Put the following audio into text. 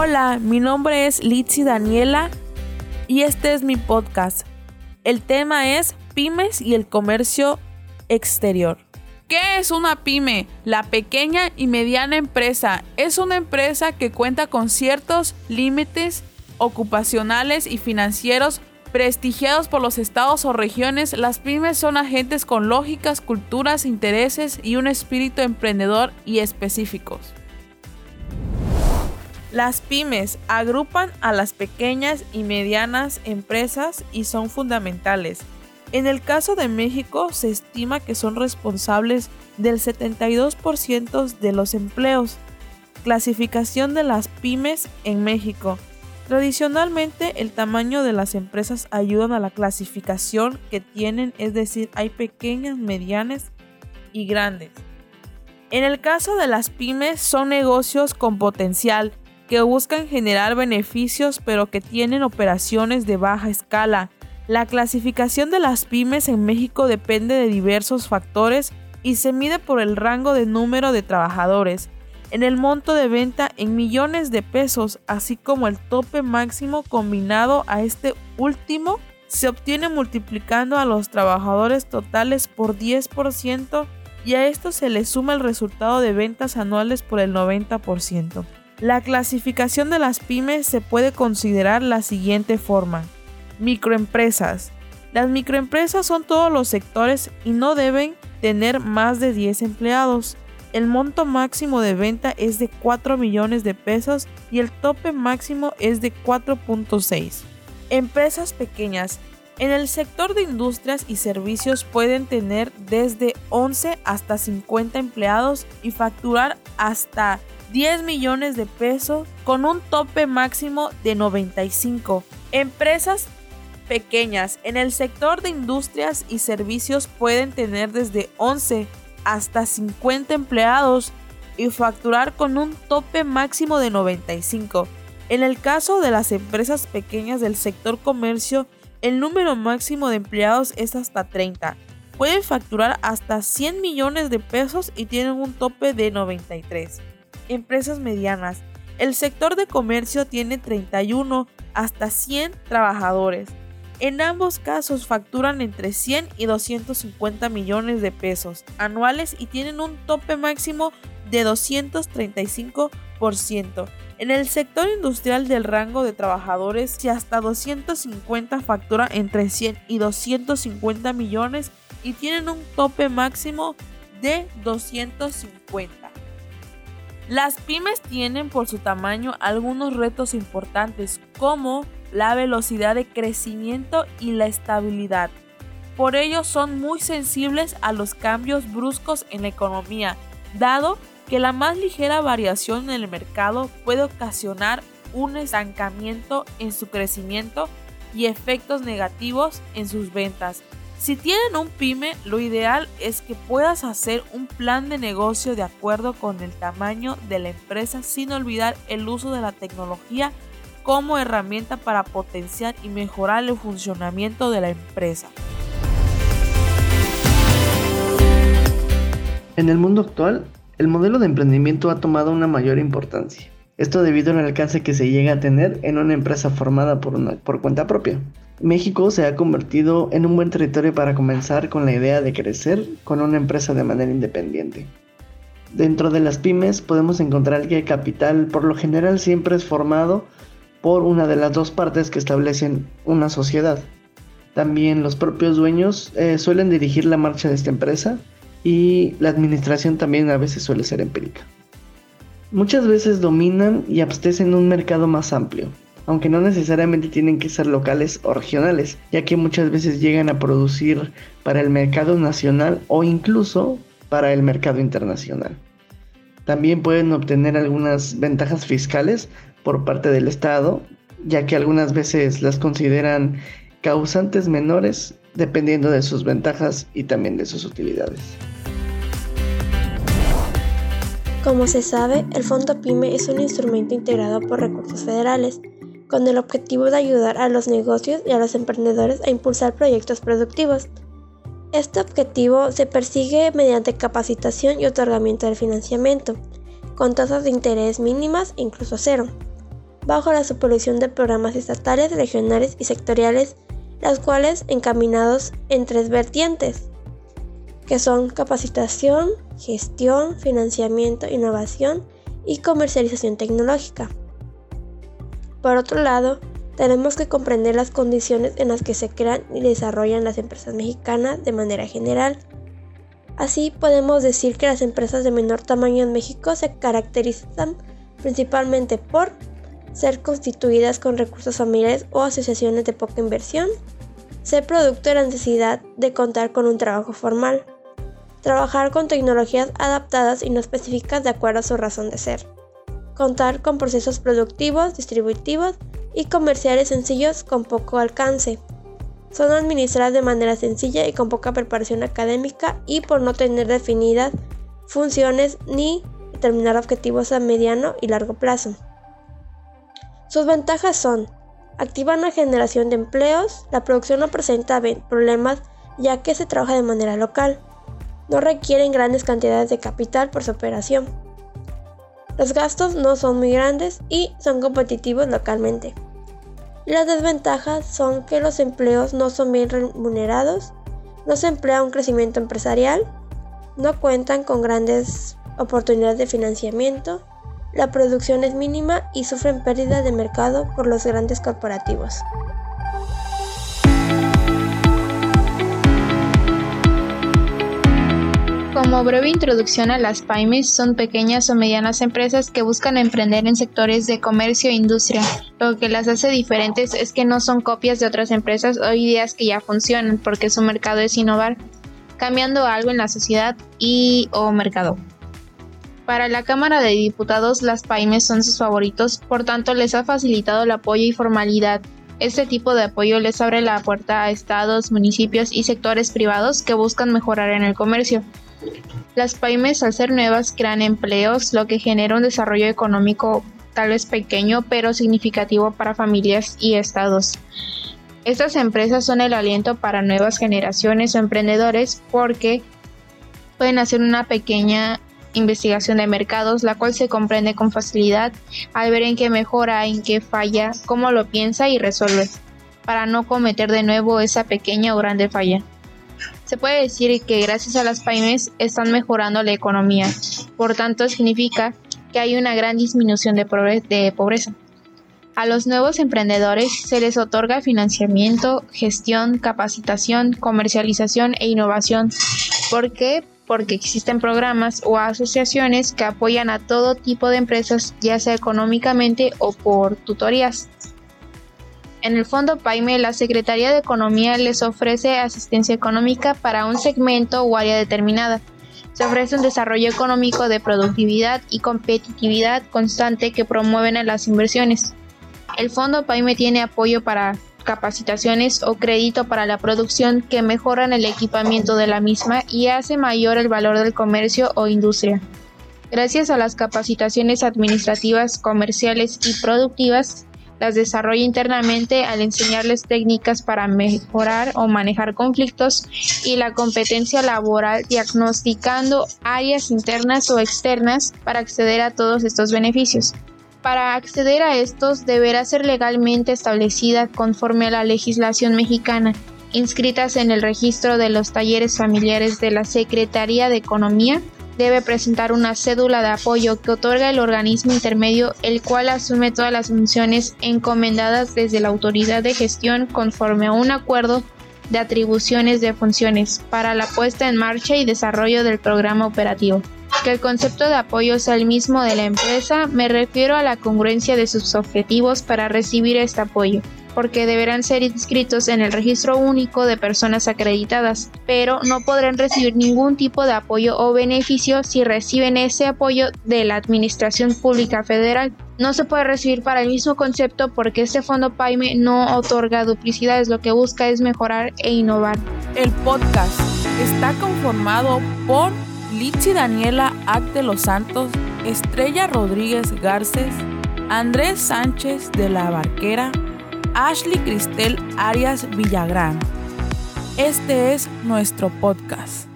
Hola, mi nombre es Litsi Daniela y este es mi podcast. El tema es pymes y el comercio exterior. ¿Qué es una pyme? La pequeña y mediana empresa es una empresa que cuenta con ciertos límites ocupacionales y financieros prestigiados por los estados o regiones. Las pymes son agentes con lógicas, culturas, intereses y un espíritu emprendedor y específicos. Las pymes agrupan a las pequeñas y medianas empresas y son fundamentales en el caso de México se estima que son responsables del 72% de los empleos. Clasificación de las pymes en México. Tradicionalmente el tamaño de las empresas ayudan a la clasificación que tienen, es decir, hay pequeñas, medianas y grandes. En el caso de las pymes son negocios con potencial que buscan generar beneficios pero que tienen operaciones de baja escala la clasificación de las pymes en México depende de diversos factores y se mide por el rango de número de trabajadores, en el monto de venta en millones de pesos, así como el tope máximo combinado a este último se obtiene multiplicando a los trabajadores totales por 10% y a esto se le suma el resultado de ventas anuales por el 90%. La clasificación de las pymes se puede considerar la siguiente forma. Microempresas. Las microempresas son todos los sectores y no deben tener más de 10 empleados. El monto máximo de venta es de 4 millones de pesos y el tope máximo es de 4.6. Empresas pequeñas. En el sector de industrias y servicios pueden tener desde 11 hasta 50 empleados y facturar hasta 10 millones de pesos con un tope máximo de 95. Empresas pequeñas. En el sector de industrias y servicios pueden tener desde 11 hasta 50 empleados y facturar con un tope máximo de 95. En el caso de las empresas pequeñas del sector comercio, el número máximo de empleados es hasta 30. Pueden facturar hasta 100 millones de pesos y tienen un tope de 93. Empresas medianas. El sector de comercio tiene 31 hasta 100 trabajadores. En ambos casos facturan entre 100 y 250 millones de pesos anuales y tienen un tope máximo de 235%. En el sector industrial del rango de trabajadores, si hasta 250 factura entre 100 y 250 millones y tienen un tope máximo de 250. Las pymes tienen por su tamaño algunos retos importantes como la velocidad de crecimiento y la estabilidad. Por ello son muy sensibles a los cambios bruscos en la economía, dado que la más ligera variación en el mercado puede ocasionar un estancamiento en su crecimiento y efectos negativos en sus ventas. Si tienen un pyme, lo ideal es que puedas hacer un plan de negocio de acuerdo con el tamaño de la empresa sin olvidar el uso de la tecnología como herramienta para potenciar y mejorar el funcionamiento de la empresa. En el mundo actual, el modelo de emprendimiento ha tomado una mayor importancia. Esto debido al alcance que se llega a tener en una empresa formada por, una, por cuenta propia. México se ha convertido en un buen territorio para comenzar con la idea de crecer con una empresa de manera independiente. Dentro de las pymes podemos encontrar que el capital por lo general siempre es formado por una de las dos partes que establecen una sociedad. También los propios dueños eh, suelen dirigir la marcha de esta empresa y la administración también a veces suele ser empírica. Muchas veces dominan y abastecen un mercado más amplio, aunque no necesariamente tienen que ser locales o regionales, ya que muchas veces llegan a producir para el mercado nacional o incluso para el mercado internacional. También pueden obtener algunas ventajas fiscales por parte del Estado, ya que algunas veces las consideran causantes menores dependiendo de sus ventajas y también de sus utilidades. Como se sabe, el Fondo PYME es un instrumento integrado por recursos federales, con el objetivo de ayudar a los negocios y a los emprendedores a impulsar proyectos productivos. Este objetivo se persigue mediante capacitación y otorgamiento del financiamiento, con tasas de interés mínimas incluso cero. bajo la supervisión de programas estatales, regionales y sectoriales, los cuales encaminados en tres vertientes, que son capacitación, gestión, financiamiento, innovación y comercialización tecnológica. Por otro lado, tenemos que comprender las condiciones en las que se crean y desarrollan las empresas mexicanas de manera general. Así podemos decir que las empresas de menor tamaño en México se caracterizan principalmente por ser constituidas con recursos familiares o asociaciones de poca inversión, ser producto de la necesidad de contar con un trabajo formal, trabajar con tecnologías adaptadas y no específicas de acuerdo a su razón de ser, contar con procesos productivos, distributivos y comerciales sencillos con poco alcance. Son administradas de manera sencilla y con poca preparación académica y por no tener definidas funciones ni determinar objetivos a mediano y largo plazo. Sus ventajas son, activan la generación de empleos, la producción no presenta problemas ya que se trabaja de manera local, no requieren grandes cantidades de capital por su operación. Los gastos no son muy grandes y son competitivos localmente. Las desventajas son que los empleos no son bien remunerados, no se emplea un crecimiento empresarial, no cuentan con grandes oportunidades de financiamiento, la producción es mínima y sufren pérdida de mercado por los grandes corporativos. Como breve introducción a las pymes, son pequeñas o medianas empresas que buscan emprender en sectores de comercio e industria. Lo que las hace diferentes es que no son copias de otras empresas o ideas que ya funcionan, porque su mercado es innovar, cambiando algo en la sociedad y o mercado. Para la Cámara de Diputados, las pymes son sus favoritos, por tanto les ha facilitado el apoyo y formalidad. Este tipo de apoyo les abre la puerta a estados, municipios y sectores privados que buscan mejorar en el comercio. Las pymes al ser nuevas crean empleos, lo que genera un desarrollo económico tal vez pequeño pero significativo para familias y estados. Estas empresas son el aliento para nuevas generaciones o emprendedores porque pueden hacer una pequeña investigación de mercados, la cual se comprende con facilidad al ver en qué mejora, en qué falla, cómo lo piensa y resuelve, para no cometer de nuevo esa pequeña o grande falla. Se puede decir que gracias a las pymes están mejorando la economía, por tanto significa que hay una gran disminución de, pobreza. A los nuevos emprendedores se les otorga financiamiento, gestión, capacitación, comercialización e innovación. ¿Por qué? Porque existen programas o asociaciones que apoyan a todo tipo de empresas, ya sea económicamente o por tutorías. En el Fondo PAIME, la Secretaría de Economía les ofrece asistencia económica para un segmento o área determinada. Se ofrece un desarrollo económico de productividad y competitividad constante que promueven a las inversiones. El Fondo PAIME tiene apoyo para capacitaciones o crédito para la producción que mejoran el equipamiento de la misma y hace mayor el valor del comercio o industria. Gracias a las capacitaciones administrativas, comerciales y productivas, las desarrolla internamente al enseñarles técnicas para mejorar o manejar conflictos y la competencia laboral diagnosticando áreas internas o externas para acceder a todos estos beneficios. Para acceder a estos deberá ser legalmente establecida conforme a la legislación mexicana, inscritas en el registro de los talleres familiares de la Secretaría de Economía debe presentar una cédula de apoyo que otorga el organismo intermedio, el cual asume todas las funciones encomendadas desde la autoridad de gestión conforme a un acuerdo de atribuciones de funciones para la puesta en marcha y desarrollo del programa operativo. Que el concepto de apoyo sea el mismo de la empresa, me refiero a la congruencia de sus objetivos para recibir este apoyo porque deberán ser inscritos en el registro único de personas acreditadas, pero no podrán recibir ningún tipo de apoyo o beneficio si reciben ese apoyo de la Administración Pública Federal. No se puede recibir para el mismo concepto porque este fondo PAIME no otorga duplicidades, lo que busca es mejorar e innovar. El podcast está conformado por Lichi Daniela Acte Los Santos, Estrella Rodríguez Garces, Andrés Sánchez de la Barquera, Ashley Cristel Arias Villagrán. Este es nuestro podcast.